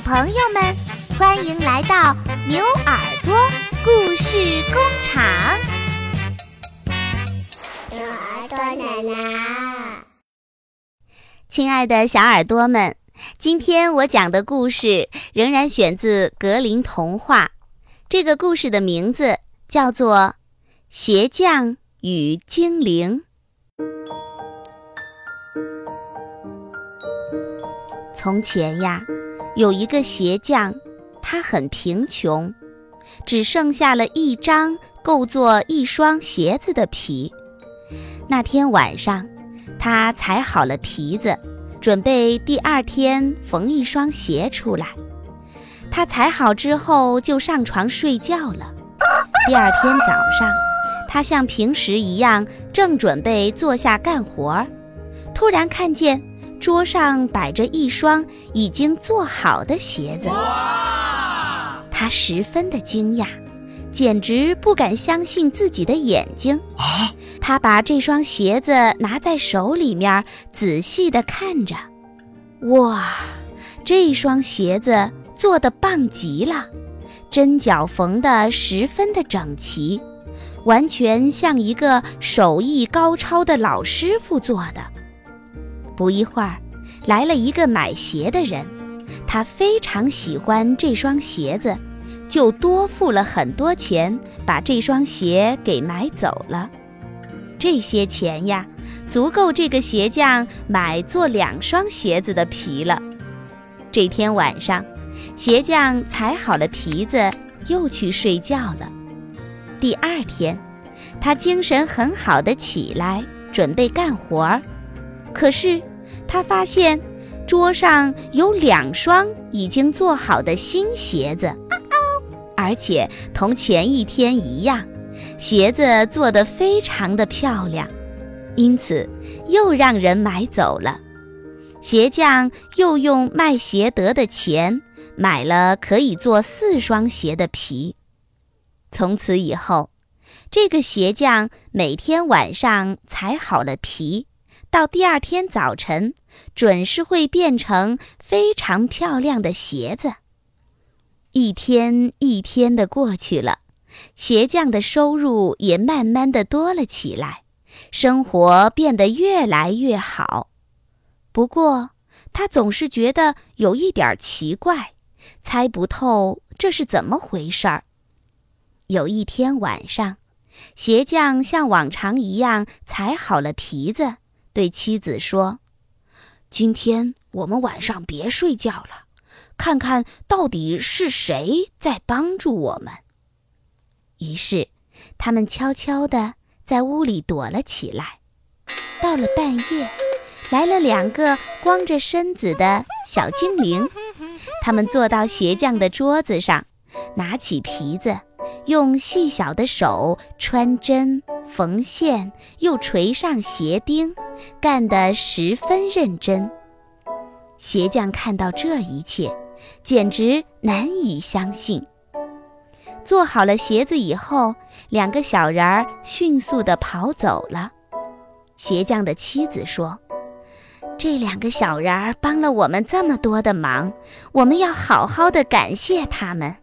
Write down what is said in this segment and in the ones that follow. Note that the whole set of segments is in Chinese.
小朋友们，欢迎来到牛耳朵故事工厂。牛耳朵奶奶，亲爱的小耳朵们，今天我讲的故事仍然选自格林童话。这个故事的名字叫做《鞋匠与精灵》。从前呀。有一个鞋匠，他很贫穷，只剩下了一张够做一双鞋子的皮。那天晚上，他裁好了皮子，准备第二天缝一双鞋出来。他裁好之后就上床睡觉了。第二天早上，他像平时一样，正准备坐下干活，突然看见。桌上摆着一双已经做好的鞋子，他十分的惊讶，简直不敢相信自己的眼睛。他把这双鞋子拿在手里面，仔细的看着。哇，这双鞋子做的棒极了，针脚缝的十分的整齐，完全像一个手艺高超的老师傅做的。不一会儿，来了一个买鞋的人，他非常喜欢这双鞋子，就多付了很多钱把这双鞋给买走了。这些钱呀，足够这个鞋匠买做两双鞋子的皮了。这天晚上，鞋匠裁好了皮子，又去睡觉了。第二天，他精神很好的起来，准备干活儿，可是。他发现桌上有两双已经做好的新鞋子，而且同前一天一样，鞋子做得非常的漂亮，因此又让人买走了。鞋匠又用卖鞋得的钱买了可以做四双鞋的皮。从此以后，这个鞋匠每天晚上裁好了皮。到第二天早晨，准是会变成非常漂亮的鞋子。一天一天的过去了，鞋匠的收入也慢慢的多了起来，生活变得越来越好。不过，他总是觉得有一点奇怪，猜不透这是怎么回事儿。有一天晚上，鞋匠像往常一样裁好了皮子。对妻子说：“今天我们晚上别睡觉了，看看到底是谁在帮助我们。”于是，他们悄悄地在屋里躲了起来。到了半夜，来了两个光着身子的小精灵，他们坐到鞋匠的桌子上，拿起皮子，用细小的手穿针。缝线又锤上鞋钉，干得十分认真。鞋匠看到这一切，简直难以相信。做好了鞋子以后，两个小人儿迅速地跑走了。鞋匠的妻子说：“这两个小人儿帮了我们这么多的忙，我们要好好的感谢他们。”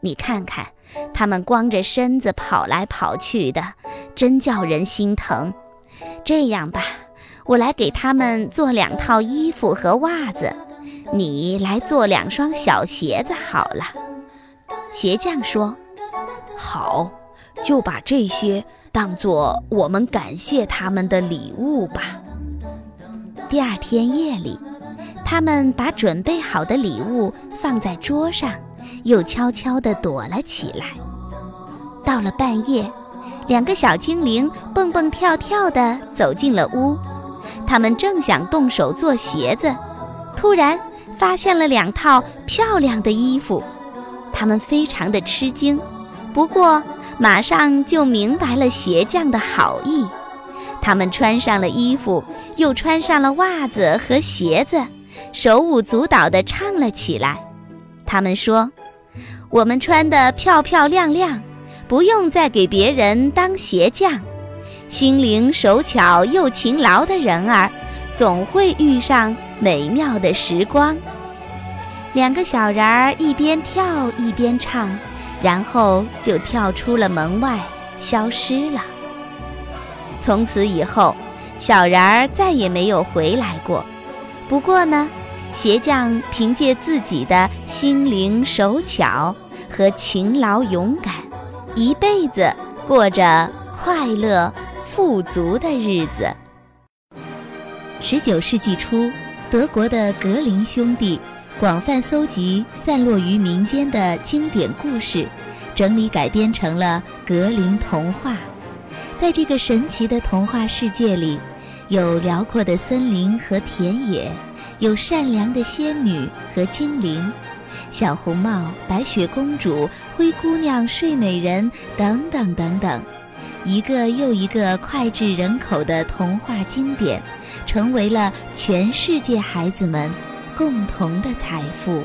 你看看，他们光着身子跑来跑去的，真叫人心疼。这样吧，我来给他们做两套衣服和袜子，你来做两双小鞋子好了。鞋匠说：“好，就把这些当做我们感谢他们的礼物吧。”第二天夜里，他们把准备好的礼物放在桌上。又悄悄地躲了起来。到了半夜，两个小精灵蹦蹦跳跳地走进了屋。他们正想动手做鞋子，突然发现了两套漂亮的衣服。他们非常的吃惊，不过马上就明白了鞋匠的好意。他们穿上了衣服，又穿上了袜子和鞋子，手舞足蹈地唱了起来。他们说。我们穿得漂漂亮亮，不用再给别人当鞋匠。心灵手巧又勤劳的人儿，总会遇上美妙的时光。两个小人儿一边跳一边唱，然后就跳出了门外，消失了。从此以后，小人儿再也没有回来过。不过呢，鞋匠凭借自己的心灵手巧和勤劳勇敢，一辈子过着快乐富足的日子。十九世纪初，德国的格林兄弟广泛搜集散落于民间的经典故事，整理改编成了格林童话。在这个神奇的童话世界里，有辽阔的森林和田野，有善良的仙女和精灵，小红帽、白雪公主、灰姑娘、睡美人等等等等。一个又一个脍炙人口的童话经典，成为了全世界孩子们共同的财富。